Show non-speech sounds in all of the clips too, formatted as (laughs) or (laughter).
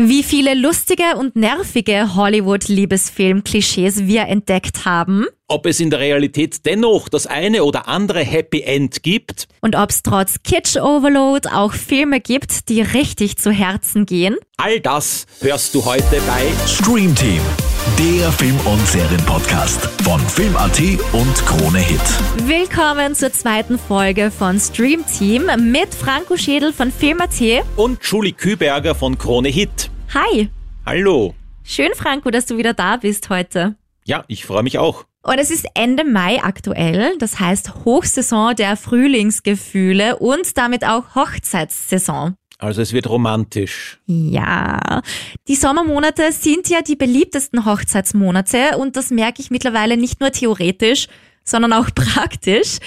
Wie viele lustige und nervige Hollywood-Liebesfilm-Klischees wir entdeckt haben. Ob es in der Realität dennoch das eine oder andere Happy End gibt. Und ob es trotz Kitsch-Overload auch Filme gibt, die richtig zu Herzen gehen. All das hörst du heute bei Stream Team, der Film- und Serienpodcast von Film.at und Krone Hit. Willkommen zur zweiten Folge von Stream Team mit Franco Schädel von Film.at. und Julie Küberger von Krone Hit. Hi. Hallo. Schön, Franco, dass du wieder da bist heute. Ja, ich freue mich auch. Und es ist Ende Mai aktuell, das heißt Hochsaison der Frühlingsgefühle und damit auch Hochzeitssaison. Also es wird romantisch. Ja, die Sommermonate sind ja die beliebtesten Hochzeitsmonate und das merke ich mittlerweile nicht nur theoretisch, sondern auch (laughs) praktisch.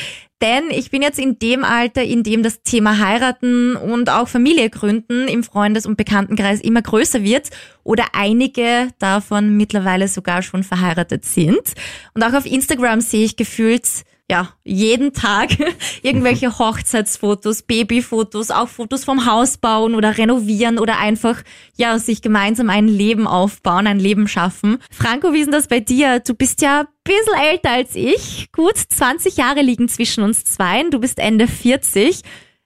Denn ich bin jetzt in dem Alter, in dem das Thema heiraten und auch Familie gründen im Freundes- und Bekanntenkreis immer größer wird oder einige davon mittlerweile sogar schon verheiratet sind. Und auch auf Instagram sehe ich gefühlt ja, jeden Tag (laughs) irgendwelche Hochzeitsfotos, Babyfotos, auch Fotos vom Haus bauen oder renovieren oder einfach, ja, sich gemeinsam ein Leben aufbauen, ein Leben schaffen. Franco, wie ist denn das bei dir? Du bist ja ein bisschen älter als ich. Gut, 20 Jahre liegen zwischen uns zweien. Du bist Ende 40.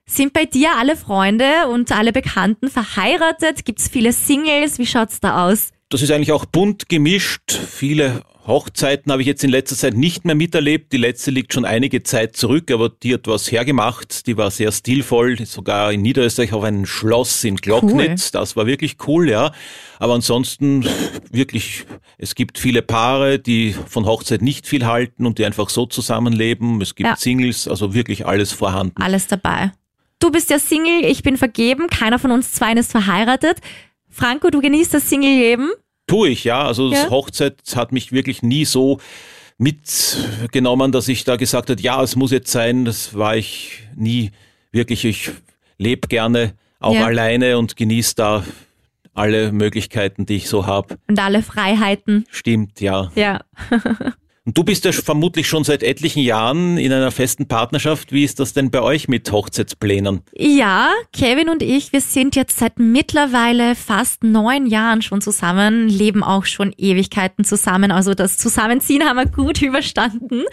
Sind bei dir alle Freunde und alle Bekannten verheiratet? Gibt's viele Singles? Wie schaut's da aus? Das ist eigentlich auch bunt gemischt. Viele Hochzeiten habe ich jetzt in letzter Zeit nicht mehr miterlebt. Die letzte liegt schon einige Zeit zurück, aber die hat was hergemacht. Die war sehr stilvoll, sogar in Niederösterreich auf einem Schloss in Glocknitz. Das war wirklich cool, ja. Aber ansonsten wirklich, es gibt viele Paare, die von Hochzeit nicht viel halten und die einfach so zusammenleben. Es gibt Ja. Singles, also wirklich alles vorhanden. Alles dabei. Du bist ja Single, ich bin vergeben, keiner von uns zwei ist verheiratet. Franco, du genießt das Single-Leben. Tue ich, ja. Also das Ja. Hochzeit hat mich wirklich nie so mitgenommen, dass ich da gesagt habe, ja, es muss jetzt sein. Das war ich nie wirklich. Ich lebe gerne auch Ja. alleine und genieße da alle Möglichkeiten, die ich so habe. Und alle Freiheiten. Stimmt, ja. Ja. (laughs) Und du bist ja vermutlich schon seit etlichen Jahren in einer festen Partnerschaft. Wie ist das denn bei euch mit Hochzeitsplänen? Ja, Kevin und ich, wir sind jetzt seit mittlerweile fast neun Jahren schon zusammen, leben auch schon Ewigkeiten zusammen. Also das Zusammenziehen haben wir gut (laughs) überstanden.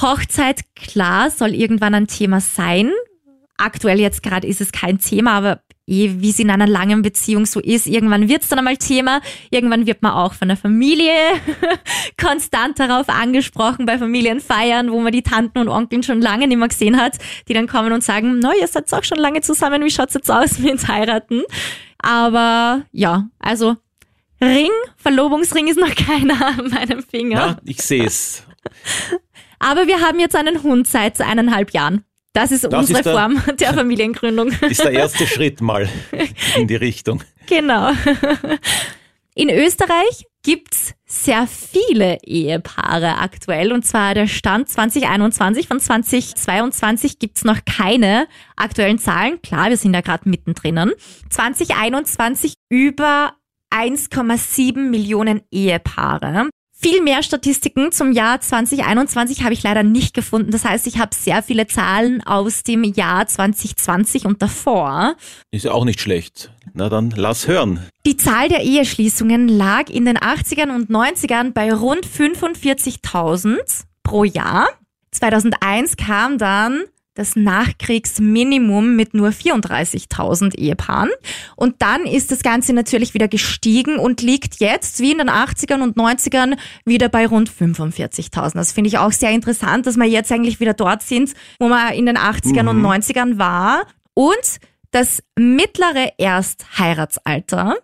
Hochzeit, klar, soll irgendwann ein Thema sein. Aktuell jetzt gerade ist es kein Thema, aber eh, wie es in einer langen Beziehung so ist, irgendwann wird es dann einmal Thema. Irgendwann wird man auch von der Familie (laughs) konstant darauf angesprochen bei Familienfeiern, wo man die Tanten und Onkeln schon lange nicht mehr gesehen hat, die dann kommen und sagen, no, ihr seid auch schon lange zusammen, wie schaut's jetzt aus mit heiraten? Aber ja, also Ring, Verlobungsring ist noch (laughs) keiner an meinem Finger. Ja, ich sehe es. (laughs) Aber wir haben jetzt einen Hund seit eineinhalb Jahren. Das ist Das unsere ist der- Form der Familiengründung. (laughs) Ist der erste Schritt mal in die Richtung. Genau. In Österreich gibt's sehr viele Ehepaare aktuell und zwar der Stand 2021. Von 2022 gibt's noch keine aktuellen Zahlen. Klar, wir sind da gerade mittendrin. 2021 über 1,7 Millionen Ehepaare. Viel mehr Statistiken zum Jahr 2021 habe ich leider nicht gefunden. Das heißt, ich habe sehr viele Zahlen aus dem Jahr 2020 und davor. Ist ja auch nicht schlecht. Na dann lass hören. Die Zahl der Eheschließungen lag in den 80ern und 90ern bei rund 45.000 pro Jahr. 2001 kam dann das Nachkriegsminimum mit nur 34.000 Ehepaaren. Und dann ist das Ganze natürlich wieder gestiegen und liegt jetzt, wie in den 80ern und 90ern, wieder bei rund 45.000. Das finde ich auch sehr interessant, dass wir jetzt eigentlich wieder dort sind, wo man in den 80ern und 90ern war. Und das mittlere Erstheiratsalter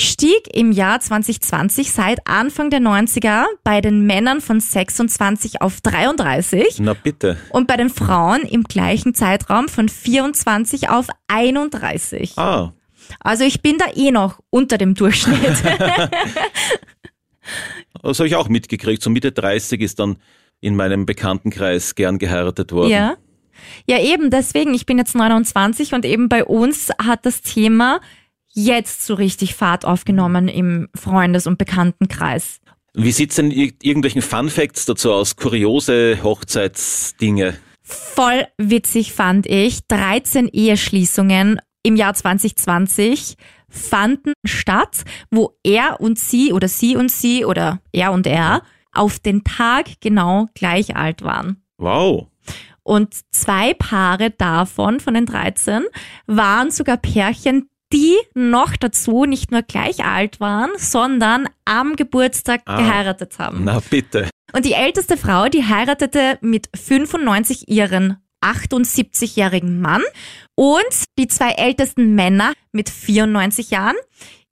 stieg im Jahr 2020 seit Anfang der 90er bei den Männern von 26 auf 33 Na bitte. und bei den Frauen im gleichen Zeitraum von 24 auf 31. Ah, Also ich bin da eh noch unter dem Durchschnitt. (laughs) (laughs) das habe ich auch mitgekriegt. So Mitte 30 ist dann in meinem Bekanntenkreis gern geheiratet worden. ja. Ja, eben deswegen, ich bin jetzt 29 und eben bei uns hat das Thema jetzt so richtig Fahrt aufgenommen im Freundes- und Bekanntenkreis. Wie sieht's denn ir irgendwelchen Fun Facts dazu aus? Kuriose Hochzeitsdinge. Voll witzig fand ich. 13 Eheschließungen im Jahr 2020 fanden statt, wo er und sie oder sie und sie oder er und er auf den Tag genau gleich alt waren. Wow. Und zwei Paare davon, von den 13, waren sogar Pärchen, die noch dazu nicht nur gleich alt waren, sondern am Geburtstag Ah. geheiratet haben. Na bitte. Und die älteste Frau, die heiratete mit 95 ihren 78-jährigen Mann und die zwei ältesten Männer mit 94 Jahren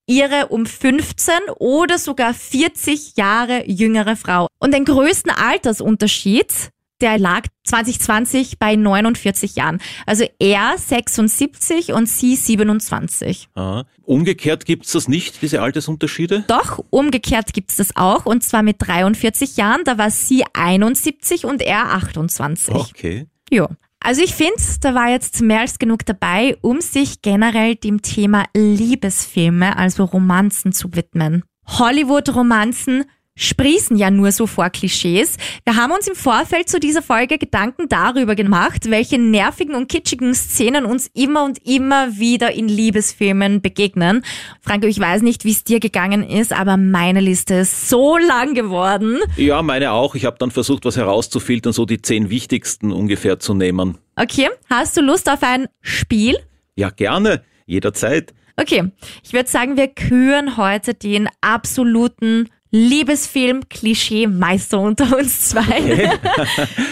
ihre um 15 oder sogar 40 Jahre jüngere Frau. Und den größten Altersunterschied, der lag 2020 bei 49 Jahren. Also er 76 und sie 27. Aha. Umgekehrt gibt's das nicht, diese Altersunterschiede? Doch, umgekehrt gibt's das auch und zwar mit 43 Jahren, da war sie 71 und er 28. Okay. Ja. Also ich finde, da war jetzt mehr als genug dabei, um sich generell dem Thema Liebesfilme, also Romanzen zu widmen. Hollywood-Romanzen sprießen ja nur so vor Klischees. Wir haben uns im Vorfeld zu dieser Folge Gedanken darüber gemacht, welche nervigen und kitschigen Szenen uns immer und immer wieder in Liebesfilmen begegnen. Franco, ich weiß nicht, wie es dir gegangen ist, aber meine Liste ist so lang geworden. Ja, meine auch. Ich habe dann versucht, was herauszufiltern, so die zehn wichtigsten ungefähr zu nehmen. Okay, hast du Lust auf ein Spiel? Ja, gerne. Jederzeit. Okay, ich würde sagen, wir küren heute den absoluten Liebesfilm-Klischee-Meister unter uns zwei. (laughs)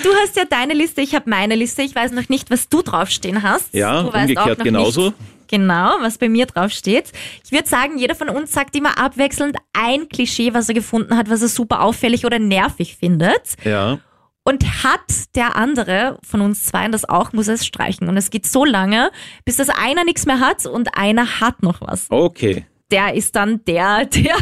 du hast ja deine Liste, ich habe meine Liste. Ich weiß noch nicht, was du draufstehen hast. Ja, du umgekehrt genauso. Nicht genau, was bei mir draufsteht. Ich würde sagen, jeder von uns sagt immer abwechselnd ein Klischee, was er gefunden hat, was er super auffällig oder nervig findet. Ja. Und hat der andere von uns zwei das auch, muss er es streichen. Und es geht so lange, bis das einer nichts mehr hat und einer hat noch was Okay. Der ist dann der, (laughs) der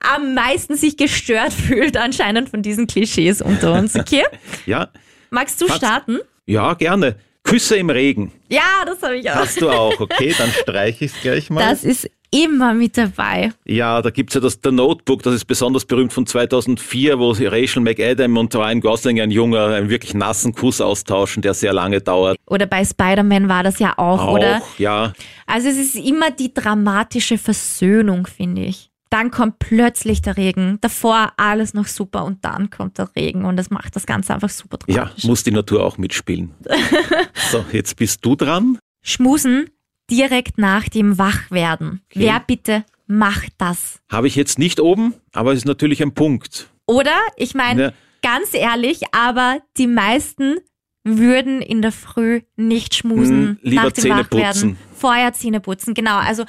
am meisten sich gestört fühlt anscheinend von diesen Klischees unter uns. Okay? (laughs) Ja. Magst du Hat's- starten? Ja, gerne. Küsse im Regen. Ja, das habe ich auch. Hast du auch, okay? Dann (laughs) streiche ich es gleich mal. Das ist immer mit dabei. Ja, da gibt's ja das The Notebook, das ist besonders berühmt von 2004, wo Rachel McAdam und Ryan Gosling, ein junger, einen wirklich nassen Kuss austauschen, der sehr lange dauert. Oder bei Spider-Man war das ja auch, Auch, oder? ja. Also es ist immer die dramatische Versöhnung, finde ich. Dann kommt plötzlich der Regen. Davor alles noch super und dann kommt der Regen und das macht das Ganze einfach super Ja, dramatisch. muss die Natur auch mitspielen. (laughs) so, jetzt bist du dran. Schmusen direkt nach dem Wachwerden. Okay. Wer bitte macht das? Habe ich jetzt nicht oben, aber es ist natürlich ein Punkt. Oder, ich meine, Ja. ganz ehrlich, aber die meisten würden in der Früh nicht schmusen Hm, lieber nach dem Zähne Wachwerden. putzen. Vorher Zähne putzen, genau. Also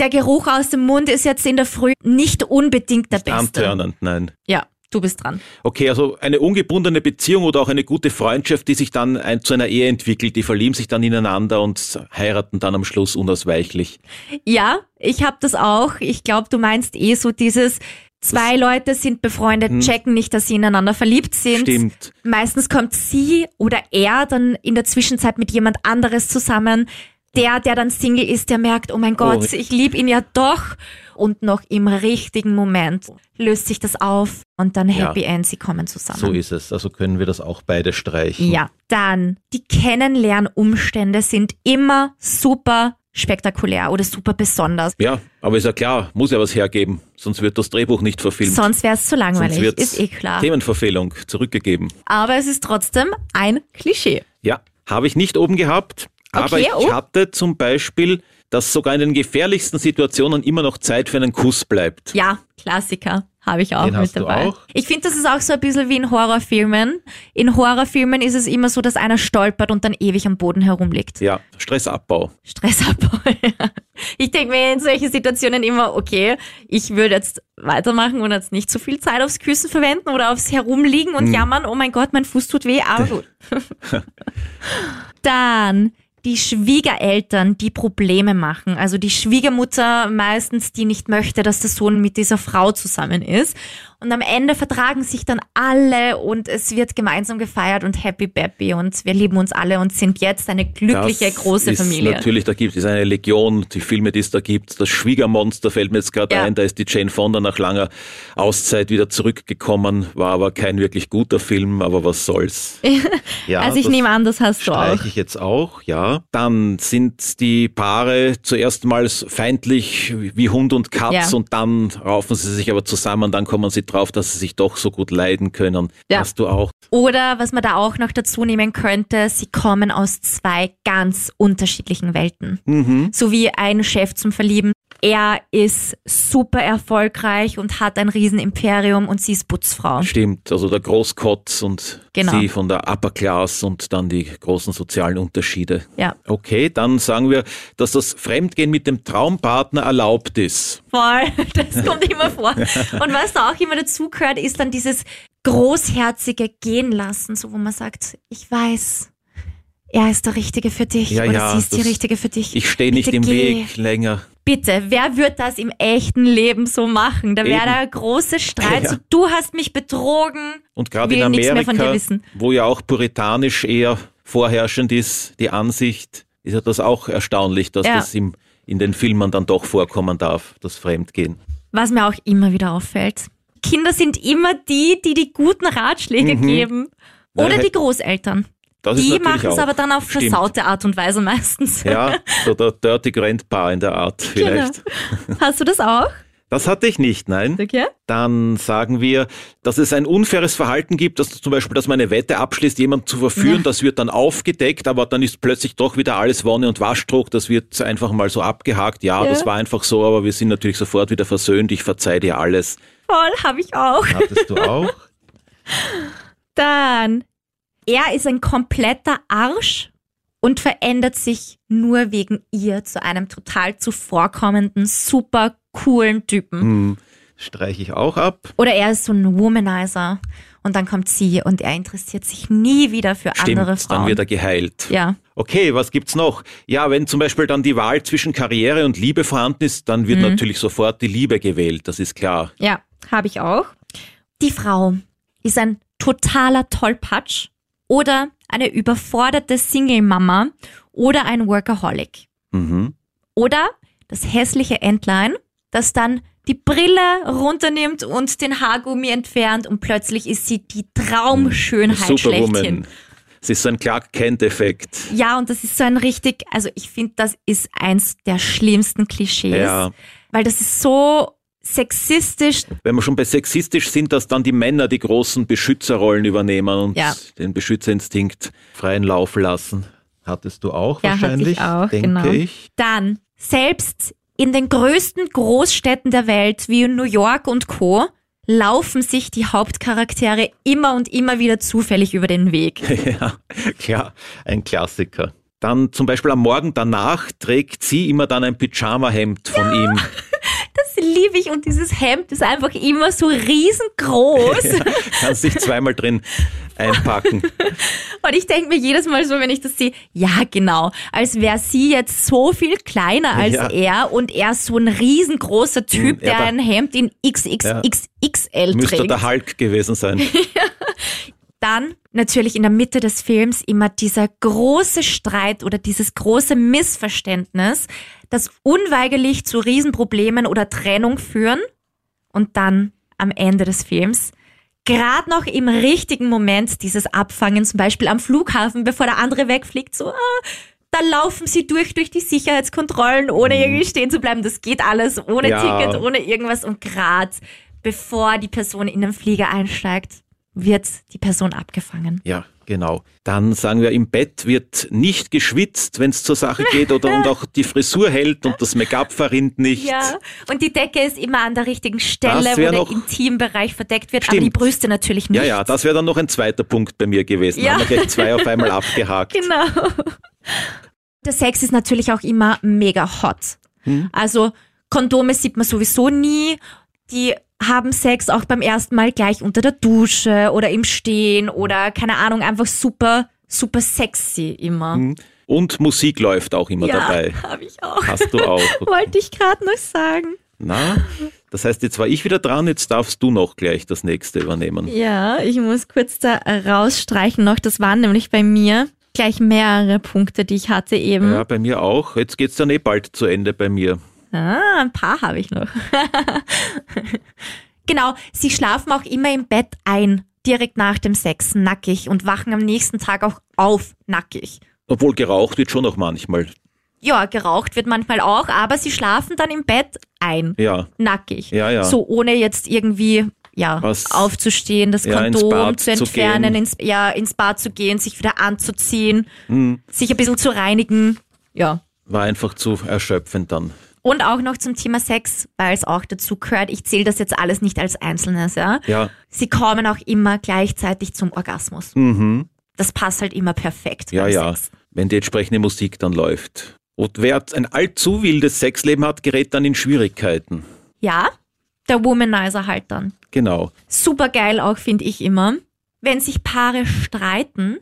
der Geruch aus dem Mund ist jetzt in der Früh nicht unbedingt der beste. Antörnend, nein. Ja, du bist dran. Okay, also eine ungebundene Beziehung oder auch eine gute Freundschaft, die sich dann ein, zu einer Ehe entwickelt, die verlieben sich dann ineinander und heiraten dann am Schluss unausweichlich. Ja, ich habe das auch. Ich glaube, du meinst eh so dieses Zwei Leute sind befreundet, checken nicht, dass sie ineinander verliebt sind. Hm. Stimmt. Meistens kommt sie oder er dann in der Zwischenzeit mit jemand anderes zusammen. Der, der dann Single ist, der merkt, oh mein Gott, Oh. ich liebe ihn ja doch. Und noch im richtigen Moment löst sich das auf und dann Ja. Happy End, sie kommen zusammen. So ist es. Also können wir das auch beide streichen. Ja, dann die Kennenlernumstände sind immer super spektakulär oder super besonders. Ja, aber ist ja klar, muss ja was hergeben, sonst wird das Drehbuch nicht verfilmt. Sonst wäre es zu langweilig, Sonst ist eh klar. Themenverfehlung zurückgegeben. Aber es ist trotzdem ein Klischee. Ja, habe ich nicht oben gehabt, aber Okay, ich oh. hatte zum Beispiel, dass sogar in den gefährlichsten Situationen immer noch Zeit für einen Kuss bleibt. Ja, Klassiker. Habe ich auch Den mit hast du dabei. auch? Ich finde, das ist auch so ein bisschen wie in Horrorfilmen. In Horrorfilmen ist es immer so, dass einer stolpert und dann ewig am Boden herumliegt. Ja, Stressabbau. Stressabbau. (laughs) ich denke mir in solchen Situationen immer, okay, ich würde jetzt weitermachen und jetzt nicht so viel Zeit aufs Küssen verwenden oder aufs Herumliegen Hm. und jammern, oh mein Gott, mein Fuß tut weh, aber (laughs) gut. (laughs) Dann die Schwiegereltern, die Probleme machen. Also die Schwiegermutter meistens, die nicht möchte, dass der Sohn mit dieser Frau zusammen ist. Und am Ende vertragen sich dann alle und es wird gemeinsam gefeiert und happy bappy und wir lieben uns alle und sind jetzt eine glückliche Das große ist Familie. Natürlich, da gibt es eine Legion, die Filme, die es da gibt. Das Schwiegermonster fällt mir jetzt gerade Ja. ein, da ist die Jane Fonda nach langer Auszeit wieder zurückgekommen, war aber kein wirklich guter Film, aber was soll's. (laughs) Ja, also ich nehme an, das hast du auch. Ich jetzt auch, ja. Dann sind die Paare zuerst mal feindlich wie Hund und Katz Ja. und dann raufen sie sich aber zusammen, dann kommen sie drauf, dass sie sich doch so gut leiden können. Ja. Hast du auch. Oder was man da auch noch dazu nehmen könnte, sie kommen aus zwei ganz unterschiedlichen Welten. Mhm. So wie ein Chef zum Verlieben. Er ist super erfolgreich und hat ein Riesenimperium und sie ist Putzfrau. Stimmt, also der Großkotz und Genau. sie von der Upper Class und dann die großen sozialen Unterschiede. Ja, Okay, dann sagen wir, dass das Fremdgehen mit dem Traumpartner erlaubt ist. voll. (laughs) Das kommt immer vor. Und was da auch immer dazu gehört, ist dann dieses großherzige Gehen lassen, so wo man sagt, ich weiß, er ist der Richtige für dich Ja, oder ja, sie ist die Richtige für dich. Ich stehe nicht im geh. Weg länger. Bitte, wer wird das im echten Leben so machen? Da wäre der große Streit. (laughs) Ja. So, du hast mich betrogen. Und gerade in nichts mehr von dir Amerika, wissen. wo ja auch puritanisch eher vorherrschend ist, die Ansicht, ist ja das auch erstaunlich, dass Ja. das im, in den Filmen dann doch vorkommen darf, das Fremdgehen. Was mir auch immer wieder auffällt. Kinder sind immer die, die die guten Ratschläge geben. Oder Ja, die Großeltern. Das Die machen es aber dann auf versaute Art und Weise meistens. Ja, (laughs) so der Dirty Grandpa in der Art vielleicht. Genau. Hast du das auch? Das hatte ich nicht, nein. Okay. Dann sagen wir, dass es ein unfaires Verhalten gibt, dass zum Beispiel, dass man eine Wette abschließt, jemanden zu verführen, Ja. das wird dann aufgedeckt, aber dann ist plötzlich doch wieder alles Wonne und Waschdruck, das wird einfach mal so abgehakt. Ja, Ja. das war einfach so, aber wir sind natürlich sofort wieder versöhnt, ich verzeih dir alles. Voll, habe ich auch. Hattest du auch? (laughs) Dann, er ist ein kompletter Arsch und verändert sich nur wegen ihr zu einem total zuvorkommenden, super coolen Typen. Hm, Streiche ich auch ab. Oder er ist so ein Womanizer und dann kommt sie und er interessiert sich nie wieder für andere Stimmt, dann Frauen. wird er geheilt. ja, Okay, was gibt's noch? Ja, wenn zum Beispiel dann die Wahl zwischen Karriere und Liebe vorhanden ist, dann Mhm. wird natürlich sofort die Liebe gewählt, das ist klar. ja, habe ich auch. Die Frau ist ein totaler Tollpatsch oder eine überforderte Single-Mama oder ein Workaholic. Mhm. Oder das hässliche Entlein, das dann die Brille runternimmt und den Haargummi entfernt und plötzlich ist sie die Traumschönheit schlechthin. Superwoman. Es ist so ein Clark Kent-Effekt. Ja, und das ist so ein richtig, also ich finde, das ist eins der schlimmsten Klischees, Ja. weil das ist so sexistisch. Wenn wir schon bei sexistisch sind, dass dann die Männer die großen Beschützerrollen übernehmen und Ja. den Beschützerinstinkt freien Lauf lassen. Hattest du auch Ja, hatte ich wahrscheinlich, auch, denke genau. ich. Dann, selbst in den größten Großstädten der Welt wie New York und Co. laufen sich die Hauptcharaktere immer und immer wieder zufällig über den Weg. (laughs) ja, klar, ein Klassiker. Dann zum Beispiel am Morgen danach trägt sie immer dann ein Pyjama-Hemd von ihm. (laughs) Das liebe ich und dieses Hemd ist einfach immer so riesengroß. (laughs) Kannst dich zweimal drin einpacken. (laughs) Und ich denke mir jedes Mal so, wenn ich das sehe, ja genau, als wäre sie jetzt so viel kleiner als Ja. er und er so ein riesengroßer Typ, Hm, ja, der ein Hemd in XXXXL Müsste trägt. der Hulk gewesen sein. (laughs) Dann natürlich in der Mitte des Films immer dieser große Streit oder dieses große Missverständnis, das unweigerlich zu Riesenproblemen oder Trennung führen und dann am Ende des Films gerade noch im richtigen Moment dieses Abfangen, zum Beispiel am Flughafen, bevor der andere wegfliegt, so, ah, da laufen sie durch, durch die Sicherheitskontrollen, ohne irgendwie stehen zu bleiben. Das geht alles ohne Mhm. Ja. Ticket, ohne irgendwas. Und gerade bevor die Person in den Flieger einsteigt, wird die Person abgefangen. Ja, genau. Dann sagen wir, im Bett wird nicht geschwitzt, wenn es zur Sache geht, oder und auch die Frisur hält und das Make-up verrinnt nicht. Ja, und die Decke ist immer an der richtigen Stelle, wo der noch- Intimbereich verdeckt wird, aber Stimmt. die Brüste natürlich nicht. Ja, ja, das wäre dann noch ein zweiter Punkt bei mir gewesen. Ja. Haben wir gleich zwei auf einmal (laughs) abgehakt. Genau. Der Sex ist natürlich auch immer mega hot. Hm. Also Kondome sieht man sowieso nie. Die haben Sex auch beim ersten Mal gleich unter der Dusche oder im Stehen oder keine Ahnung, einfach super, super sexy immer. Und Musik läuft auch immer ja, dabei. (laughs) habe ich auch. Hast du auch. (laughs) Wollte ich gerade noch sagen. Na, Das heißt, jetzt war ich wieder dran, jetzt darfst du noch gleich das nächste übernehmen. Ja, ich muss kurz da rausstreichen noch. Das waren nämlich bei mir gleich mehrere Punkte, die ich hatte eben. Ja, bei mir auch. Jetzt geht's dann eh bald zu Ende bei mir. Ah, ein paar habe ich noch. (laughs) genau, sie schlafen auch immer im Bett ein, direkt nach dem Sex, nackig und wachen am nächsten Tag auch auf, nackig. Obwohl geraucht wird schon noch manchmal. Ja, geraucht wird manchmal auch, aber sie schlafen dann im Bett ein, Ja. nackig. Ja, ja. So ohne jetzt irgendwie ja, Was- aufzustehen, das Ja, Kondom zu zu entfernen, gehen. ins, ja, ins Bad zu gehen, sich wieder anzuziehen, Hm, sich ein bisschen zu reinigen. Ja. war einfach zu erschöpfend dann. Und auch noch zum Thema Sex, weil es auch dazu gehört. Ich zähle das jetzt alles nicht als Einzelnes, ja. Ja. Sie kommen auch immer gleichzeitig zum Orgasmus. Mhm. Das passt halt immer perfekt. Ja, ja. Sex. Wenn die entsprechende Musik dann läuft. Und wer ein allzu wildes Sexleben hat, gerät dann in Schwierigkeiten. Ja, der Womanizer halt dann. Genau. Super geil auch, finde ich immer, wenn sich Paare streiten,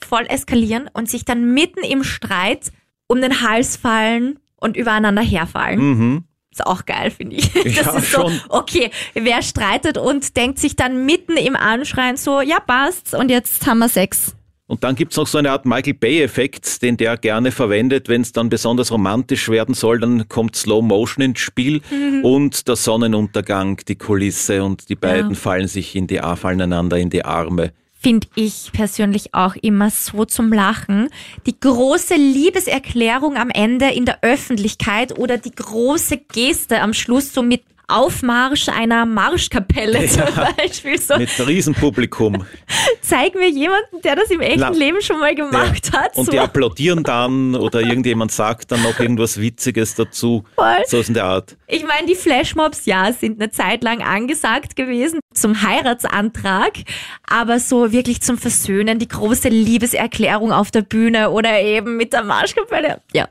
voll eskalieren und sich dann mitten im Streit um den Hals fallen und übereinander herfallen. Mhm. Ist auch geil, finde ich. (laughs) Das Ja, ist so, schon. okay, wer streitet und denkt sich dann mitten im Anschreien so, ja passt und jetzt haben wir Sex. Und dann gibt's noch so eine Art Michael Bay-Effekt, den der gerne verwendet, wenn es dann besonders romantisch werden soll, dann kommt Slow Motion ins Spiel Mhm. und der Sonnenuntergang, die Kulisse und die beiden Ja. fallen sich in die fallen einander in die Arme. Finde ich persönlich auch immer so zum Lachen. Die große Liebeserklärung am Ende in der Öffentlichkeit oder die große Geste am Schluss so mit Aufmarsch einer Marschkapelle zum Beispiel. So, Mit Riesenpublikum. zeig mir jemanden, der das im echten Na, Leben schon mal gemacht hat. Und so. die applaudieren dann oder irgendjemand sagt dann noch irgendwas Witziges dazu. Voll. So ist in der Art. Ich meine, die Flashmobs, ja, sind eine Zeit lang angesagt gewesen zum Heiratsantrag, aber so wirklich zum Versöhnen, die große Liebeserklärung auf der Bühne oder eben mit der Marschkapelle, ja.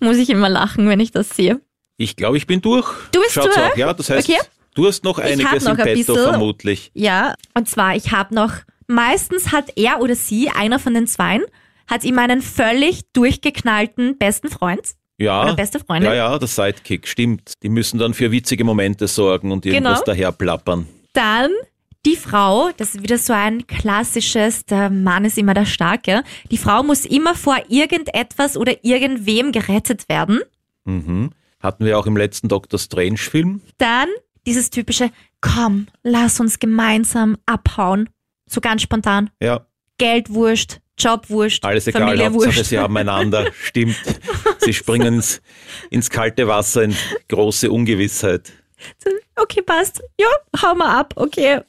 Muss ich immer lachen, wenn ich das sehe. Ich glaube, ich bin durch. Du bist Schaut's durch? Auch. Ja, das heißt, Okay. du hast noch einiges noch im ein Petto bisschen. vermutlich. Ja, und zwar, ich habe noch, meistens hat er oder sie, einer von den Zweien, hat immer einen völlig durchgeknallten besten Freund. Ja, Oder beste Freundin. ja, ja, der Sidekick, stimmt. Die müssen dann für witzige Momente sorgen und irgendwas Genau. daher plappern. Dann die Frau, das ist wieder so ein klassisches, der Mann ist immer der Starke. Die Frau muss immer vor irgendetwas oder irgendwem gerettet werden. Mhm. Hatten wir auch im letzten Doctor Strange Film. Dann dieses typische, komm, lass uns gemeinsam abhauen. So ganz spontan. Ja, Geld wurscht, Job wurscht, alles egal, Familie Hauptsache wurscht. sie haben einander. (laughs) Stimmt. Sie springen ins, ins kalte Wasser in große Ungewissheit. Okay, passt. Ja, hau mal ab. Okay.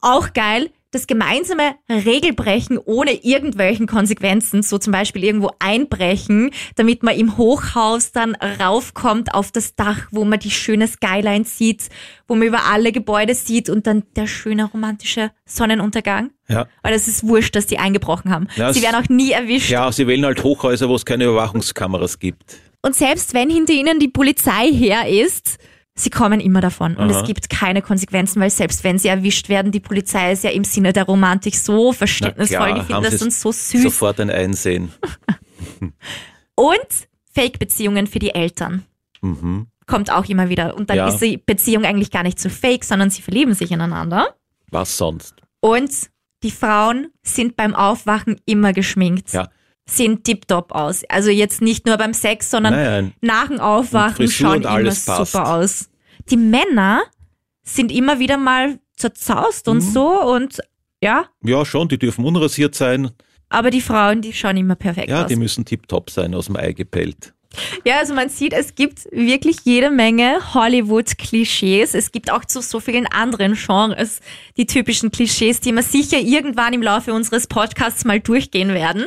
Auch geil. Das gemeinsame Regelbrechen ohne irgendwelchen Konsequenzen, so zum Beispiel irgendwo einbrechen, damit man im Hochhaus dann raufkommt auf das Dach, wo man die schöne Skyline sieht, wo man über alle Gebäude sieht und dann der schöne romantische Sonnenuntergang. Ja. Weil es ist wurscht, dass die eingebrochen haben. Ja, Sie werden auch nie erwischt. Ja, sie wählen halt Hochhäuser, wo es keine Überwachungskameras gibt. Und selbst wenn hinter ihnen die Polizei her ist, sie kommen immer davon. Und Aha. es gibt keine Konsequenzen, weil selbst wenn sie erwischt werden, die Polizei ist ja im Sinne der Romantik so verständnisvoll. Finden haben das uns so süß. Sofort ein Einsehen. (laughs) Und Fake-Beziehungen für die Eltern. Mhm. Kommt auch immer wieder. Und dann Ja. ist die Beziehung eigentlich gar nicht so fake, sondern sie verlieben sich ineinander. Was sonst? Und die Frauen sind beim Aufwachen immer geschminkt. Ja. Sehen tiptop aus. Also jetzt nicht nur beim Sex, sondern Nein, nein. nach dem Aufwachen schauen immer super aus. Die Männer sind immer wieder mal zerzaust und Mhm. so und ja, Ja, schon, die dürfen unrasiert sein. aber die Frauen, die schauen immer perfekt Ja, aus. die müssen tiptop sein, aus dem Ei gepellt. Ja, also man sieht, es gibt wirklich jede Menge Hollywood-Klischees. Es gibt auch zu so vielen anderen Genres die typischen Klischees, die wir sicher irgendwann im Laufe unseres Podcasts mal durchgehen werden.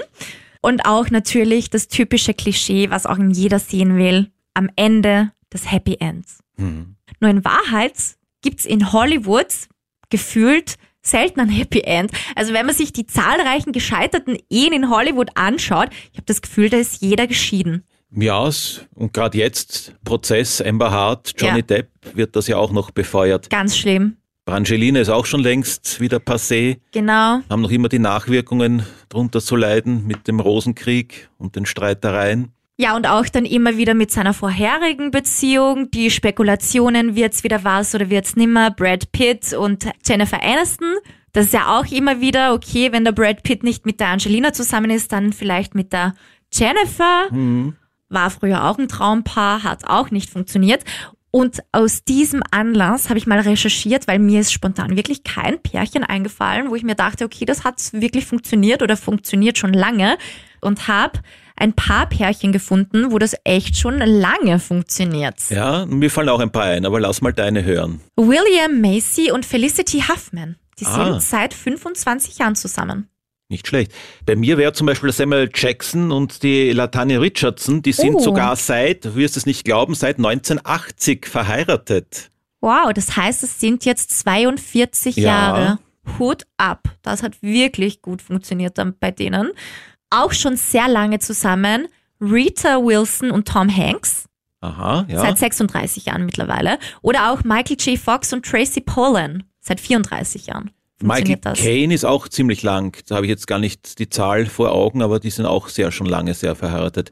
Und auch natürlich das typische Klischee, was auch jeder sehen will, am Ende das Happy End. Mhm. Nur in Wahrheit gibt's in Hollywood gefühlt selten ein Happy End. Also wenn man sich die zahlreichen gescheiterten Ehen in Hollywood anschaut, ich habe das Gefühl, da ist jeder geschieden. Ja, es- und gerade jetzt Prozess Amber Hart, Johnny Ja. Depp wird das ja auch noch befeuert. Ganz schlimm. Brangelina ist auch schon längst wieder passé, Genau. haben noch immer die Nachwirkungen drunter zu leiden mit dem Rosenkrieg und den Streitereien. Ja, und auch dann immer wieder mit seiner vorherigen Beziehung, die Spekulationen, wird's wieder was oder wird's nimmer, Brad Pitt und Jennifer Aniston. Das ist ja auch immer wieder, okay, wenn der Brad Pitt nicht mit der Angelina zusammen ist, dann vielleicht mit der Jennifer. Mhm. War früher auch ein Traumpaar, hat auch nicht funktioniert. Und aus diesem Anlass habe ich mal recherchiert, weil mir ist spontan wirklich kein Pärchen eingefallen, wo ich mir dachte, okay, das hat wirklich funktioniert oder funktioniert schon lange und habe ein paar Pärchen gefunden, wo das echt schon lange funktioniert. Ja, mir fallen auch ein paar ein, aber lass mal deine hören. William Macy und Felicity Huffman, die Ah. sind seit 25 Jahren zusammen. Nicht schlecht. Bei mir wäre zum Beispiel Samuel Jackson und die Latanya Richardson, die sind Oh. sogar seit, du wirst es nicht glauben, seit 1980 verheiratet. Wow, das heißt, es sind jetzt 42 Ja. Jahre. Hut ab. Das hat wirklich gut funktioniert dann bei denen. Auch schon sehr lange zusammen. Rita Wilson und Tom Hanks. Aha, ja. Seit 36 Jahren mittlerweile. Oder auch Michael J. Fox und Tracy Pollan. Seit 34 Jahren. Michael? Caine ist auch ziemlich lang. Da habe ich jetzt gar nicht die Zahl vor Augen, aber die sind auch sehr schon lange sehr verheiratet.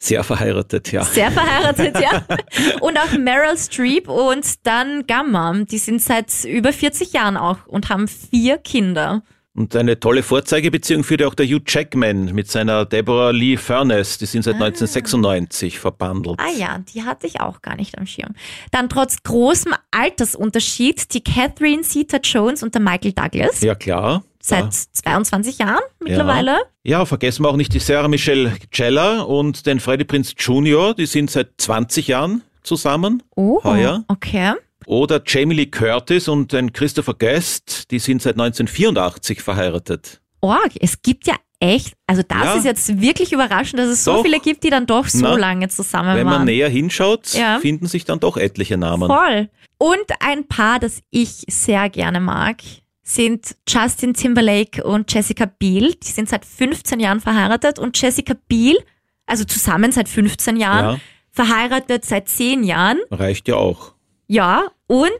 Sehr verheiratet, ja. Sehr verheiratet, ja. (laughs) Und auch Meryl Streep und dann Gamma. Die sind seit über 40 Jahren auch und haben vier Kinder. Und eine tolle Vorzeigebeziehung führt ja auch der Hugh Jackman mit seiner Deborah Lee Furness. Die sind seit 1996 verbandelt. Ah ja, die hatte ich auch gar nicht am Schirm. Dann trotz großem Altersunterschied die Catherine Zeta-Jones und der Michael Douglas. Ja, klar. Seit Ja. 22 Jahren mittlerweile. Ja, vergessen wir auch nicht die Sarah Michelle Gellar und den Freddie Prinze Jr., die sind seit 20 Jahren zusammen. Oh, Heuer. okay. Oder Jamie Lee Curtis und den Christopher Guest, die sind seit 1984 verheiratet. Org, es gibt ja echt, also das Ja. ist jetzt wirklich überraschend, dass es so Doch. viele gibt, die dann doch so Na, lange zusammen Wenn waren. man näher hinschaut, Ja. finden sich dann doch etliche Namen. Voll. Und ein Paar, das ich sehr gerne mag, sind Justin Timberlake und Jessica Biel. Die sind seit 15 Jahren verheiratet und Jessica Biel, also zusammen seit 15 Jahren, Ja. verheiratet seit 10 Jahren. Reicht ja auch. Ja, und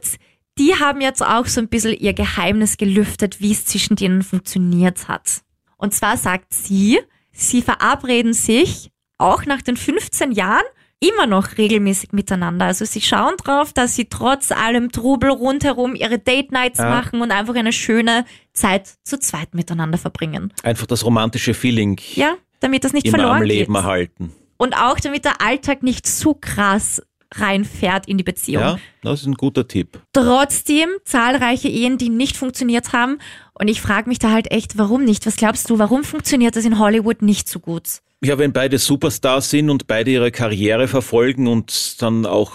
die haben jetzt auch so ein bisschen ihr Geheimnis gelüftet, wie es zwischen denen funktioniert hat. Und zwar sagt sie, sie verabreden sich auch nach den 15 Jahren immer noch regelmäßig miteinander. Also sie schauen drauf, dass sie trotz allem Trubel rundherum ihre Date Nights Ja. machen und einfach eine schöne Zeit zu zweit miteinander verbringen. Einfach das romantische Feeling Ja, damit das nicht immer verloren am Leben geht. erhalten. Und auch damit der Alltag nicht zu krass reinfährt in die Beziehung. Ja, das ist ein guter Tipp. Trotzdem zahlreiche Ehen, die nicht funktioniert haben. Und ich frage mich da halt echt, warum nicht? Was glaubst du, warum funktioniert das in Hollywood nicht so gut? Ja, wenn beide Superstars sind und beide ihre Karriere verfolgen und dann auch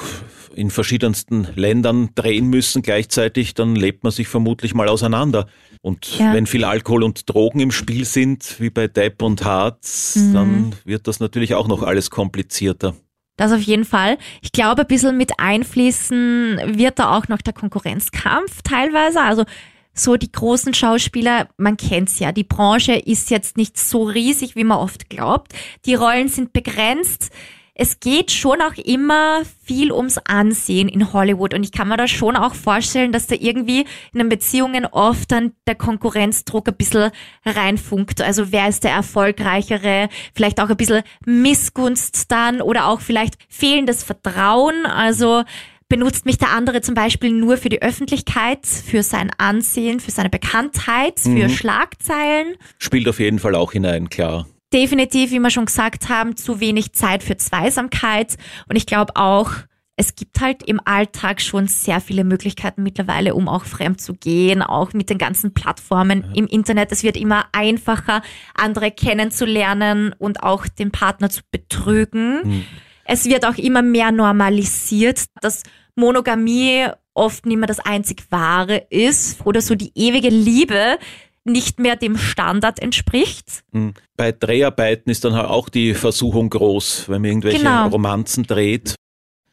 in verschiedensten Ländern drehen müssen gleichzeitig, dann lebt man sich vermutlich mal auseinander. Und Ja. wenn viel Alkohol und Drogen im Spiel sind, wie bei Depp und Hart, Mhm. dann wird das natürlich auch noch alles komplizierter. Das auf jeden Fall. Ich glaube, ein bisschen mit einfließen wird da auch noch der Konkurrenzkampf teilweise. Also so die großen Schauspieler, man kennt's ja, die Branche ist jetzt nicht so riesig, wie man oft glaubt. Die Rollen sind begrenzt. Es geht schon auch immer viel ums Ansehen in Hollywood und ich kann mir da schon auch vorstellen, dass da irgendwie in den Beziehungen oft dann der Konkurrenzdruck ein bisschen reinfunkt. Also wer ist der Erfolgreichere? Vielleicht auch ein bisschen Missgunst dann oder auch vielleicht fehlendes Vertrauen. Also benutzt mich der andere zum Beispiel nur für die Öffentlichkeit, für sein Ansehen, für seine Bekanntheit, für Schlagzeilen. Spielt auf jeden Fall auch hinein, klar. Definitiv, wie wir schon gesagt haben, zu wenig Zeit für Zweisamkeit. Und ich glaube auch, es gibt halt im Alltag schon sehr viele Möglichkeiten mittlerweile, um auch fremd zu gehen, auch mit den ganzen Plattformen im Internet. Es wird immer einfacher, andere kennenzulernen und auch den Partner zu betrügen. Es wird auch immer mehr normalisiert, dass Monogamie oft nicht mehr das einzig Wahre ist oder so die ewige Liebe nicht mehr dem Standard entspricht. Hm. Bei Dreharbeiten ist dann halt auch die Versuchung groß, wenn man irgendwelche Genau. Romanzen dreht.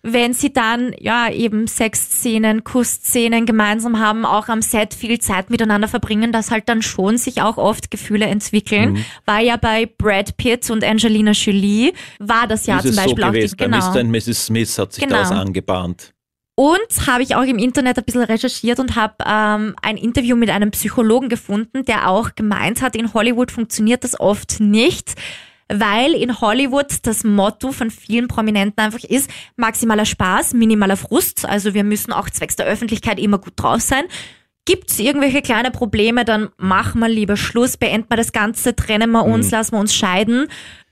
wenn sie dann ja eben Sexszenen, Kussszenen gemeinsam haben, auch am Set viel Zeit miteinander verbringen, dass halt dann schon sich auch oft Gefühle entwickeln. Mhm. War ja bei Brad Pitt und Angelina Jolie, war das ja zum Beispiel so auch die, gewesen. Bei genau. Mr. und Mrs. Smith hat sich Genau. daraus angebahnt. Und habe ich auch im Internet ein bisschen recherchiert und habe ähm, ein Interview mit einem Psychologen gefunden, der auch gemeint hat, in Hollywood funktioniert das oft nicht, weil in Hollywood das Motto von vielen Prominenten einfach ist, maximaler Spaß, minimaler Frust. Also wir müssen auch zwecks der Öffentlichkeit immer gut drauf sein. Gibt es irgendwelche kleine Probleme, dann machen wir lieber Schluss, beenden wir das Ganze, trennen wir uns, mhm. lassen wir uns scheiden.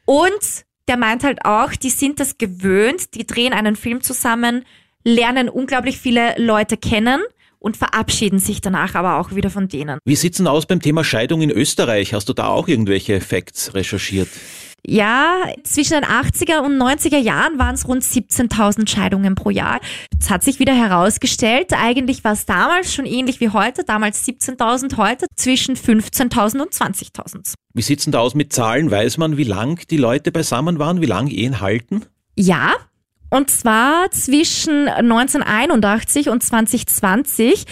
Und der meint halt auch, die sind das gewöhnt, die drehen einen Film zusammen, lernen unglaublich viele Leute kennen und verabschieden sich danach aber auch wieder von denen. Wie sieht's denn aus beim Thema Scheidung in Österreich? Hast du da auch irgendwelche Facts recherchiert? Ja, zwischen den 80er und 90er Jahren waren es rund 17.000 Scheidungen pro Jahr. Es hat sich wieder herausgestellt, eigentlich war es damals schon ähnlich wie heute, damals 17.000, heute zwischen 15.000 und 20.000. Wie sieht's denn da aus mit Zahlen? Weiß man, wie lang die Leute beisammen waren, wie lange Ehen halten? Ja, und zwar zwischen 1981 und 2020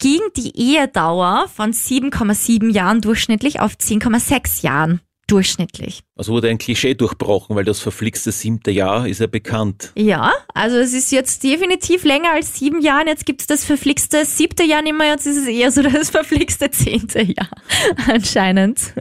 ging die Ehedauer von 7,7 Jahren durchschnittlich auf 10,6 Jahren durchschnittlich. Also wurde ein Klischee durchbrochen, weil das verflixte siebte Jahr ist ja bekannt. Ja, also es ist jetzt definitiv länger als sieben Jahre. Jetzt gibt es das verflixte siebte Jahr nicht mehr, jetzt ist es eher so das verflixte zehnte Jahr (laughs) anscheinend.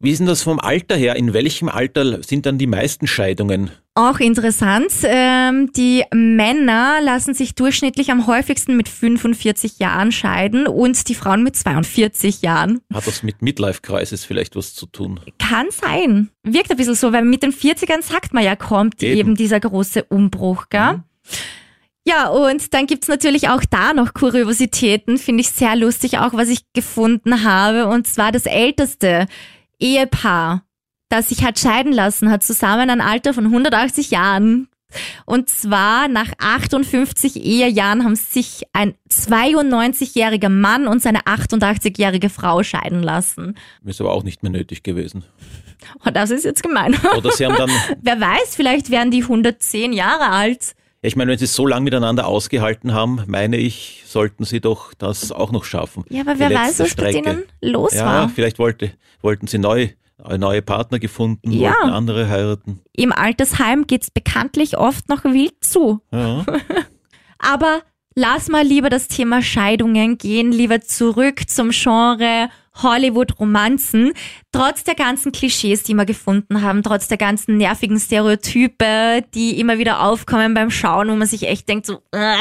Wie ist denn das vom Alter her? In welchem Alter sind dann die meisten Scheidungen? Auch interessant. Ähm, die Männer lassen sich durchschnittlich am häufigsten mit 45 Jahren scheiden und die Frauen mit 42 Jahren. Hat das mit Midlife-Crisis vielleicht was zu tun? Kann sein. Wirkt ein bisschen so, weil mit den 40ern sagt man ja, kommt eben, eben dieser große Umbruch, gell? Mhm. Ja, und dann gibt's natürlich auch da noch Kuriositäten, finde ich sehr lustig, auch was ich gefunden habe. Und zwar das älteste Ehepaar, das sich hat scheiden lassen, hat zusammen ein Alter von 180 Jahren. Und zwar nach 58 Ehejahren haben sich ein 92-jähriger Mann und seine 88-jährige Frau scheiden lassen. Ist aber auch nicht mehr nötig gewesen. Oh, das ist jetzt gemein. Oder sie haben dann. (laughs) Wer weiß, vielleicht wären die 110 Jahre alt. Ich meine, wenn sie so lange miteinander ausgehalten haben, meine ich, sollten sie doch das auch noch schaffen. Ja, aber wer weiß, was Strecke. mit denen los ja, war. Ja, vielleicht wollte, wollten sie neu neue Partner gefunden, ja. wollten andere heiraten. Im Altersheim geht es bekanntlich oft noch wild zu. Ja. (laughs) Aber lass mal lieber das Thema Scheidungen gehen, lieber zurück zum Genre Hollywood-Romanzen. Trotz der ganzen Klischees, die wir gefunden haben, trotz der ganzen nervigen Stereotype, die immer wieder aufkommen beim Schauen, wo man sich echt denkt, so, äh,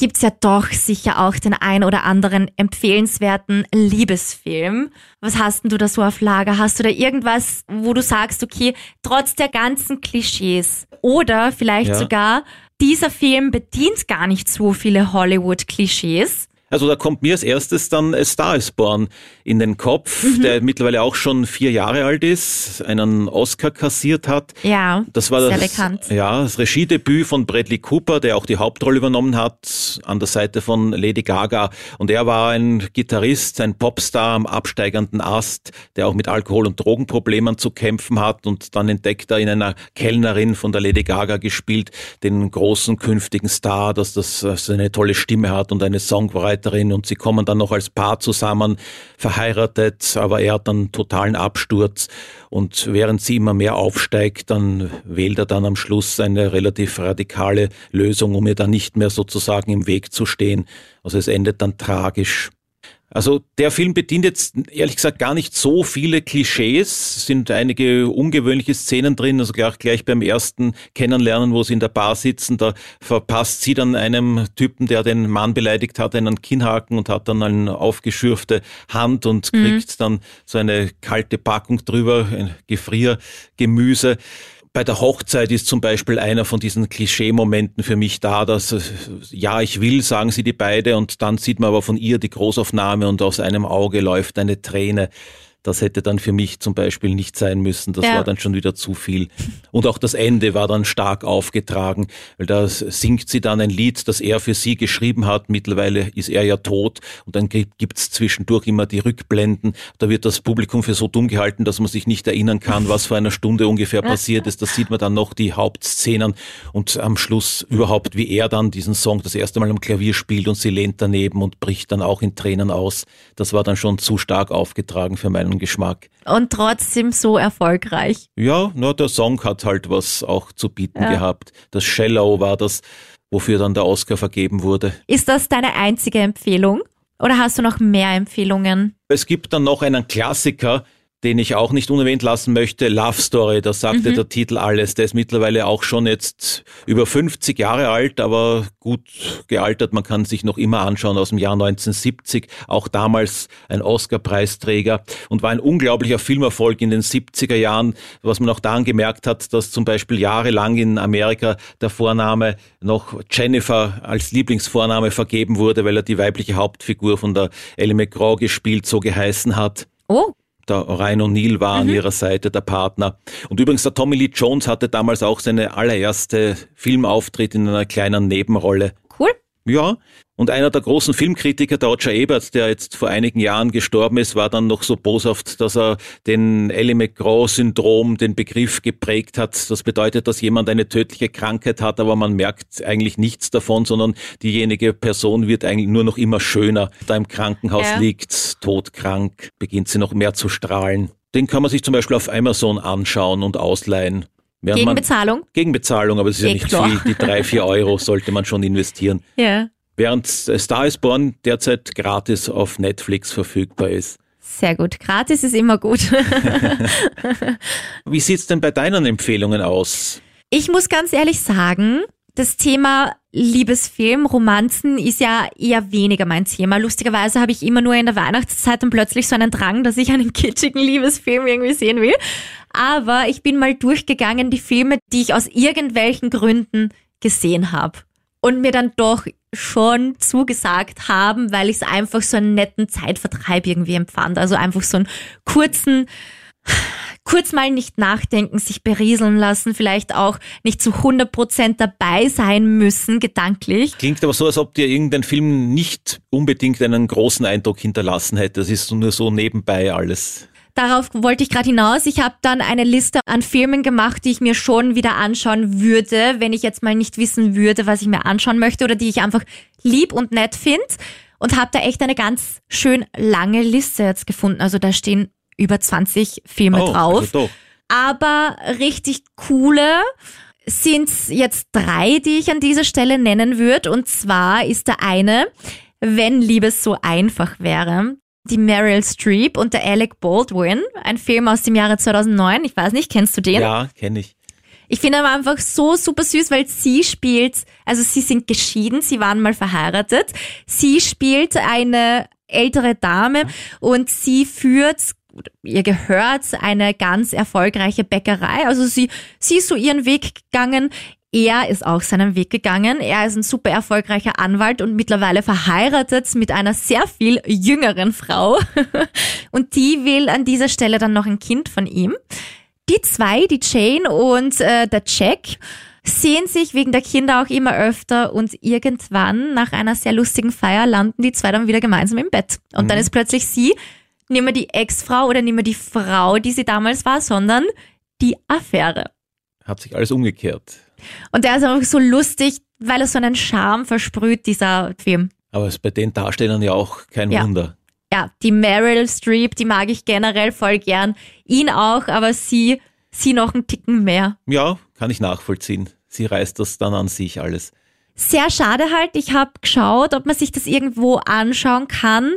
gibt's ja doch sicher auch den ein oder anderen empfehlenswerten Liebesfilm. Was hast denn du da so auf Lager? Hast du da irgendwas, wo du sagst, okay, trotz der ganzen Klischees oder vielleicht ja. sogar dieser Film bedient gar nicht so viele Hollywood-Klischees, also da kommt mir als erstes dann A Star is Born in den Kopf, mhm. der mittlerweile auch schon vier Jahre alt ist, einen Oscar kassiert hat. Ja, das war sehr das, bekannt. Ja, das Regiedebüt von Bradley Cooper, der auch die Hauptrolle übernommen hat, an der Seite von Lady Gaga. Und er war ein Gitarrist, ein Popstar am absteigenden Ast, der auch mit Alkohol- und Drogenproblemen zu kämpfen hat. Und dann entdeckt er in einer Kellnerin von der Lady Gaga gespielt, den großen künftigen Star, dass das eine tolle Stimme hat und eine Songwriter Mitarbeiterin und sie kommen dann noch als Paar zusammen, verheiratet, aber er hat dann totalen Absturz und während sie immer mehr aufsteigt, dann wählt er dann am Schluss eine relativ radikale Lösung, um ihr dann nicht mehr sozusagen im Weg zu stehen. Also es endet dann tragisch. Also der Film bedient jetzt ehrlich gesagt gar nicht so viele Klischees, es sind einige ungewöhnliche Szenen drin, also gleich, gleich beim ersten Kennenlernen, wo sie in der Bar sitzen, da verpasst sie dann einem Typen, der den Mann beleidigt hat, einen Kinnhaken und hat dann eine aufgeschürfte Hand und mhm. kriegt dann so eine kalte Packung drüber, ein Gefriergemüse bei der Hochzeit ist zum Beispiel einer von diesen Klischee-Momenten für mich da, dass ja, ich will, sagen sie die beide, und dann sieht man aber von ihr die Großaufnahme und aus einem Auge läuft eine Träne. Das hätte dann für mich zum Beispiel nicht sein müssen. Das ja. war dann schon wieder zu viel. Und auch das Ende war dann stark aufgetragen, weil da singt sie dann ein Lied, das er für sie geschrieben hat. Mittlerweile ist er ja tot und dann gibt's zwischendurch immer die Rückblenden. Da wird das Publikum für so dumm gehalten, dass man sich nicht erinnern kann, was vor einer Stunde ungefähr passiert ist. Da sieht man dann noch die Hauptszenen und am Schluss überhaupt, wie er dann diesen Song das erste Mal am Klavier spielt und sie lehnt daneben und bricht dann auch in Tränen aus. Das war dann schon zu stark aufgetragen für meinen Geschmack. Und trotzdem so erfolgreich. Ja, nur der Song hat halt was auch zu bieten ja. gehabt. Das Shallow war das, wofür dann der Oscar vergeben wurde. Ist das deine einzige Empfehlung? Oder hast du noch mehr Empfehlungen? Es gibt dann noch einen Klassiker, den ich auch nicht unerwähnt lassen möchte, Love Story, da sagte mhm. der Titel alles. Der ist mittlerweile auch schon jetzt über 50 Jahre alt, aber gut gealtert. Man kann sich noch immer anschauen aus dem Jahr 1970. Auch damals ein Oscar-Preisträger und war ein unglaublicher Filmerfolg in den 70er Jahren, was man auch daran gemerkt hat, dass zum Beispiel jahrelang in Amerika der Vorname noch Jennifer als Lieblingsvorname vergeben wurde, weil er die weibliche Hauptfigur von der Ellie McGraw gespielt so geheißen hat. Oh, der Ryan O'Neill war mhm. an ihrer Seite, der Partner. Und übrigens, der Tommy Lee Jones hatte damals auch seine allererste Filmauftritt in einer kleinen Nebenrolle. Ja, und einer der großen Filmkritiker, der Roger Ebert, der jetzt vor einigen Jahren gestorben ist, war dann noch so boshaft, dass er den Ellie McGraw-Syndrom, den Begriff geprägt hat. Das bedeutet, dass jemand eine tödliche Krankheit hat, aber man merkt eigentlich nichts davon, sondern diejenige Person wird eigentlich nur noch immer schöner. Da im Krankenhaus ja. liegt, todkrank, beginnt sie noch mehr zu strahlen. Den kann man sich zum Beispiel auf Amazon anschauen und ausleihen. Während gegen man, Bezahlung? Gegen Bezahlung, aber es ist ja, ja nicht klar. viel. Die drei, vier Euro sollte man schon investieren. (laughs) Ja während Star is Born derzeit gratis auf Netflix verfügbar ist. Sehr gut. Gratis ist immer gut. (laughs) Wie sieht's denn bei deinen Empfehlungen aus? Ich muss ganz ehrlich sagen, das Thema Liebesfilm, Romanzen ist ja eher weniger mein Thema. Lustigerweise habe ich immer nur in der Weihnachtszeit dann plötzlich so einen Drang, dass ich einen kitschigen Liebesfilm irgendwie sehen will. Aber ich bin mal durchgegangen, die Filme, die ich aus irgendwelchen Gründen gesehen habe und mir dann doch schon zugesagt haben, weil ich es einfach so einen netten Zeitvertreib irgendwie empfand. Also einfach so einen kurzen, kurz mal nicht nachdenken, sich berieseln lassen, vielleicht auch nicht zu 100 Prozent dabei sein müssen, gedanklich. Klingt aber so, als ob dir irgendein Film nicht unbedingt einen großen Eindruck hinterlassen hätte. Das ist nur so nebenbei alles. Darauf wollte ich gerade hinaus. Ich habe dann eine Liste an Filmen gemacht, die ich mir schon wieder anschauen würde, wenn ich jetzt mal nicht wissen würde, was ich mir anschauen möchte oder die ich einfach lieb und nett finde. Und habe da echt eine ganz schön lange Liste jetzt gefunden. Also da stehen über 20 Filme oh, drauf. Also Aber richtig coole sind jetzt drei, die ich an dieser Stelle nennen würde. Und zwar ist der eine, wenn Liebes so einfach wäre die Meryl Streep und der Alec Baldwin, ein Film aus dem Jahre 2009. Ich weiß nicht, kennst du den? Ja, kenne ich. Ich finde aber einfach so super süß, weil sie spielt, also sie sind geschieden, sie waren mal verheiratet. Sie spielt eine ältere Dame und sie führt ihr gehört eine ganz erfolgreiche Bäckerei. Also sie, sie ist so ihren Weg gegangen. Er ist auch seinen Weg gegangen. Er ist ein super erfolgreicher Anwalt und mittlerweile verheiratet mit einer sehr viel jüngeren Frau. (laughs) Und die will an dieser Stelle dann noch ein Kind von ihm. Die zwei, die Jane und äh, der Jack, sehen sich wegen der Kinder auch immer öfter und irgendwann nach einer sehr lustigen Feier landen die zwei dann wieder gemeinsam im Bett. Und mhm. dann ist plötzlich sie nicht mehr die Ex-Frau oder nicht mehr die Frau, die sie damals war, sondern die Affäre. Hat sich alles umgekehrt. Und der ist einfach so lustig, weil er so einen Charme versprüht, dieser Film. Aber es ist bei den Darstellern ja auch kein ja. Wunder. Ja, die Meryl Streep, die mag ich generell voll gern. Ihn auch, aber sie, sie noch einen Ticken mehr. Ja, kann ich nachvollziehen. Sie reißt das dann an sich alles. Sehr schade halt. Ich habe geschaut, ob man sich das irgendwo anschauen kann.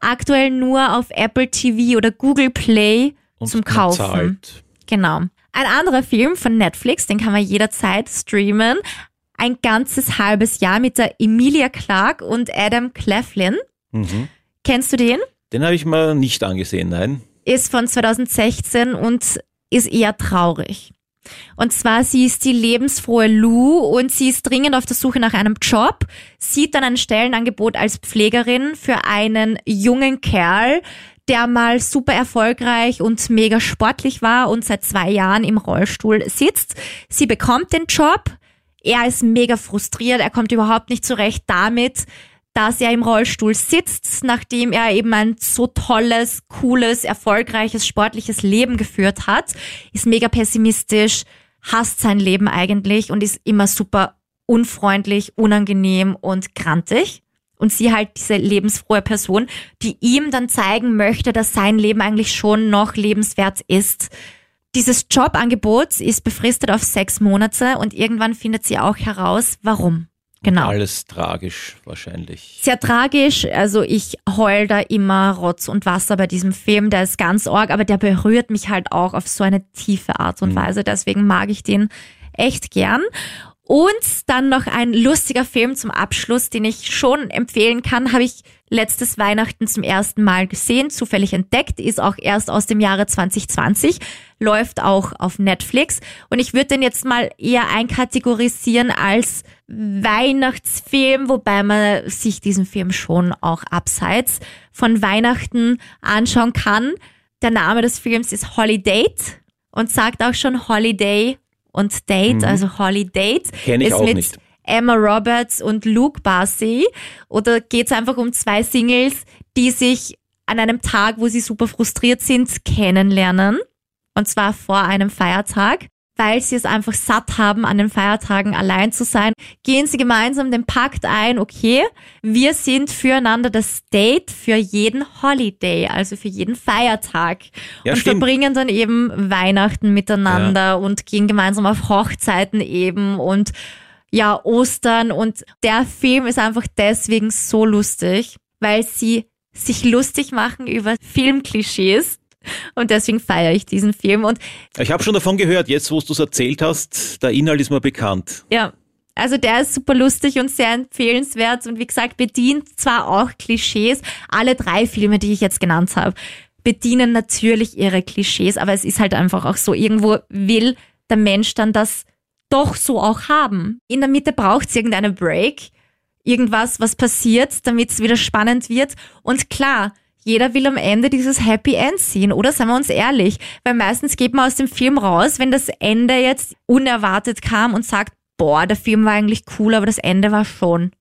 Aktuell nur auf Apple TV oder Google Play Und zum Kaufen. Zahlt. Genau. Ein anderer Film von Netflix, den kann man jederzeit streamen. Ein ganzes halbes Jahr mit der Emilia Clarke und Adam Cleflin. Mhm. Kennst du den? Den habe ich mal nicht angesehen, nein. Ist von 2016 und ist eher traurig. Und zwar, sie ist die lebensfrohe Lou und sie ist dringend auf der Suche nach einem Job, sieht dann ein Stellenangebot als Pflegerin für einen jungen Kerl, der mal super erfolgreich und mega sportlich war und seit zwei Jahren im Rollstuhl sitzt. Sie bekommt den Job. Er ist mega frustriert. Er kommt überhaupt nicht zurecht damit, dass er im Rollstuhl sitzt, nachdem er eben ein so tolles, cooles, erfolgreiches, sportliches Leben geführt hat. Ist mega pessimistisch, hasst sein Leben eigentlich und ist immer super unfreundlich, unangenehm und grantig und sie halt diese lebensfrohe Person, die ihm dann zeigen möchte, dass sein Leben eigentlich schon noch lebenswert ist. Dieses Jobangebot ist befristet auf sechs Monate und irgendwann findet sie auch heraus, warum. Genau. Alles tragisch wahrscheinlich. Sehr tragisch. Also ich heul da immer Rotz und Wasser bei diesem Film. Der ist ganz arg, aber der berührt mich halt auch auf so eine tiefe Art und Weise. Deswegen mag ich den echt gern. Und dann noch ein lustiger Film zum Abschluss, den ich schon empfehlen kann, habe ich letztes Weihnachten zum ersten Mal gesehen, zufällig entdeckt, ist auch erst aus dem Jahre 2020, läuft auch auf Netflix und ich würde den jetzt mal eher einkategorisieren als Weihnachtsfilm, wobei man sich diesen Film schon auch abseits von Weihnachten anschauen kann. Der Name des Films ist Holiday und sagt auch schon Holiday und Date, Mhm. also Holiday. Kenn ich ist auch mit nicht. Emma Roberts und Luke Barcy. Oder geht es einfach um zwei Singles, die sich an einem Tag, wo sie super frustriert sind, kennenlernen. Und zwar vor einem Feiertag. Weil sie es einfach satt haben, an den Feiertagen allein zu sein, gehen sie gemeinsam den Pakt ein, okay, wir sind füreinander das Date für jeden Holiday, also für jeden Feiertag. Ja, und stimmt. verbringen dann eben Weihnachten miteinander und gehen gemeinsam auf Hochzeiten eben und ja, Ostern und der Film ist einfach deswegen so lustig, weil sie sich lustig machen über Filmklischees und deswegen feiere ich diesen Film und Ich habe schon davon gehört, jetzt wo du es erzählt hast, der Inhalt ist mir bekannt. ja, also der ist super lustig und sehr empfehlenswert und wie gesagt bedient zwar auch Klischees, alle drei Filme, die ich jetzt genannt habe, bedienen natürlich ihre Klischees, aber es ist halt einfach auch so, irgendwo will der Mensch dann das doch so auch haben. In der Mitte braucht es irgendeine Break, irgendwas, was passiert, damit es wieder spannend wird. Und klar, jeder will am Ende dieses Happy End sehen, oder? Seien wir uns ehrlich. Weil meistens geht man aus dem Film raus, wenn das Ende jetzt unerwartet kam und sagt, boah, der Film war eigentlich cool, aber das Ende war schon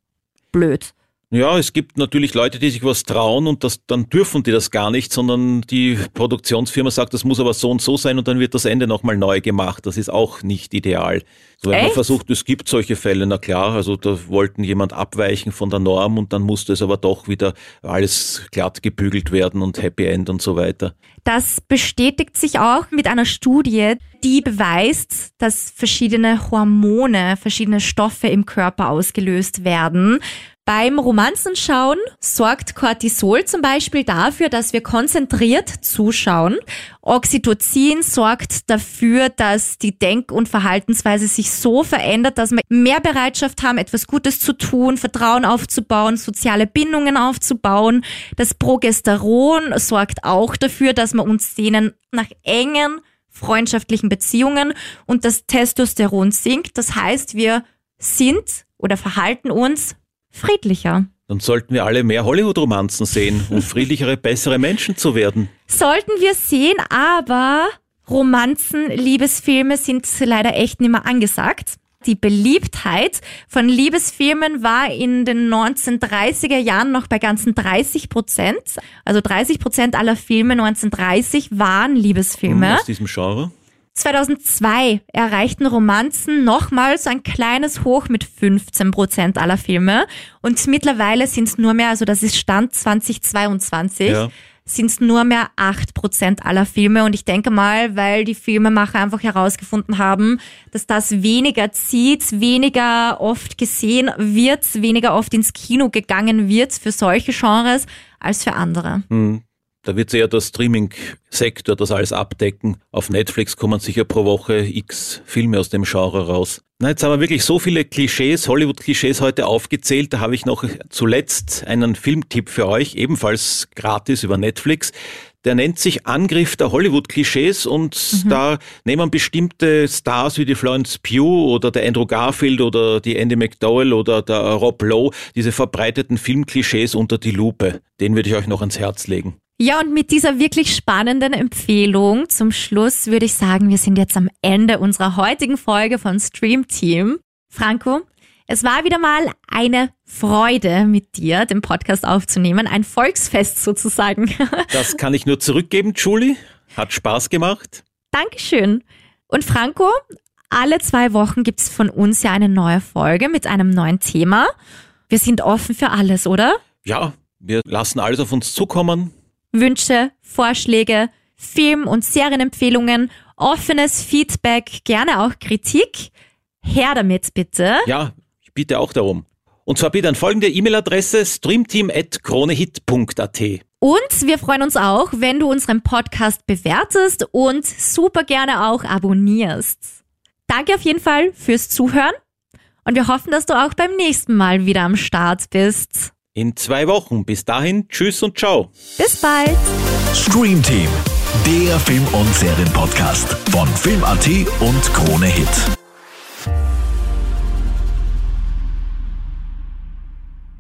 blöd. Ja, es gibt natürlich Leute, die sich was trauen und das, dann dürfen die das gar nicht, sondern die Produktionsfirma sagt, das muss aber so und so sein und dann wird das Ende nochmal neu gemacht. Das ist auch nicht ideal. So, wenn man Echt? versucht, es gibt solche Fälle, na klar, also da wollten jemand abweichen von der Norm und dann musste es aber doch wieder alles glatt gebügelt werden und Happy End und so weiter. Das bestätigt sich auch mit einer Studie, die beweist, dass verschiedene Hormone, verschiedene Stoffe im Körper ausgelöst werden. Beim Romanzenschauen sorgt Cortisol zum Beispiel dafür, dass wir konzentriert zuschauen. Oxytocin sorgt dafür, dass die Denk- und Verhaltensweise sich so verändert, dass wir mehr Bereitschaft haben, etwas Gutes zu tun, Vertrauen aufzubauen, soziale Bindungen aufzubauen. Das Progesteron sorgt auch dafür, dass wir uns sehnen nach engen freundschaftlichen Beziehungen und das Testosteron sinkt. Das heißt, wir sind oder verhalten uns friedlicher. Dann sollten wir alle mehr Hollywood-Romanzen sehen, um (laughs) friedlichere, bessere Menschen zu werden. Sollten wir sehen, aber Romanzen, Liebesfilme sind leider echt nicht mehr angesagt. Die Beliebtheit von Liebesfilmen war in den 1930er Jahren noch bei ganzen 30 Prozent. Also 30 Prozent aller Filme 1930 waren Liebesfilme. Aus diesem Genre. 2002 erreichten Romanzen nochmals ein kleines Hoch mit 15 Prozent aller Filme. Und mittlerweile sind es nur mehr, also das ist Stand 2022, Ja. sind es nur mehr 8 Prozent aller Filme. Und ich denke mal, weil die Filmemacher einfach herausgefunden haben, dass das weniger zieht, weniger oft gesehen wird, weniger oft ins Kino gegangen wird für solche Genres als für andere. Hm, Da wird eher der Streaming-Sektor das alles abdecken. Auf Netflix kommen sicher pro Woche x Filme aus dem Genre raus. Na, jetzt haben wir wirklich so viele Klischees, Hollywood-Klischees heute aufgezählt. Da habe ich noch zuletzt einen Filmtipp für euch, ebenfalls gratis über Netflix. Der nennt sich Angriff der Hollywood-Klischees und da nehmen bestimmte Stars wie die Florence Pugh oder der Andrew Garfield oder die Andy McDowell oder der Rob Lowe diese verbreiteten Filmklischees unter die Lupe. Den würde ich euch noch ans Herz legen. Ja, und mit dieser wirklich spannenden Empfehlung zum Schluss würde ich sagen, wir sind jetzt am Ende unserer heutigen Folge von Stream Team. Franco, es war wieder mal eine Freude mit dir, den Podcast aufzunehmen. Ein Volksfest sozusagen. (laughs) Das kann ich nur zurückgeben, Julie. Hat Spaß gemacht. Dankeschön. Und Franco, alle zwei Wochen gibt's von uns ja eine neue Folge mit einem neuen Thema. Wir sind offen für alles, oder? Ja, wir lassen alles auf uns zukommen. Wünsche, Vorschläge, Film- und Serienempfehlungen, offenes Feedback, gerne auch Kritik. Her damit bitte. Ja, ich bitte auch darum. Und zwar bitte an folgende E-Mail-Adresse streamteam.kronehit.at. Und wir freuen uns auch, wenn du unseren Podcast bewertest und super gerne auch abonnierst. Danke auf jeden Fall fürs Zuhören und wir hoffen, dass du auch beim nächsten Mal wieder am Start bist. In zwei Wochen. Bis dahin, tschüss und ciao. Bis bald. Stream Team, der Film- und Serienpodcast von Film.at und Krone Hit.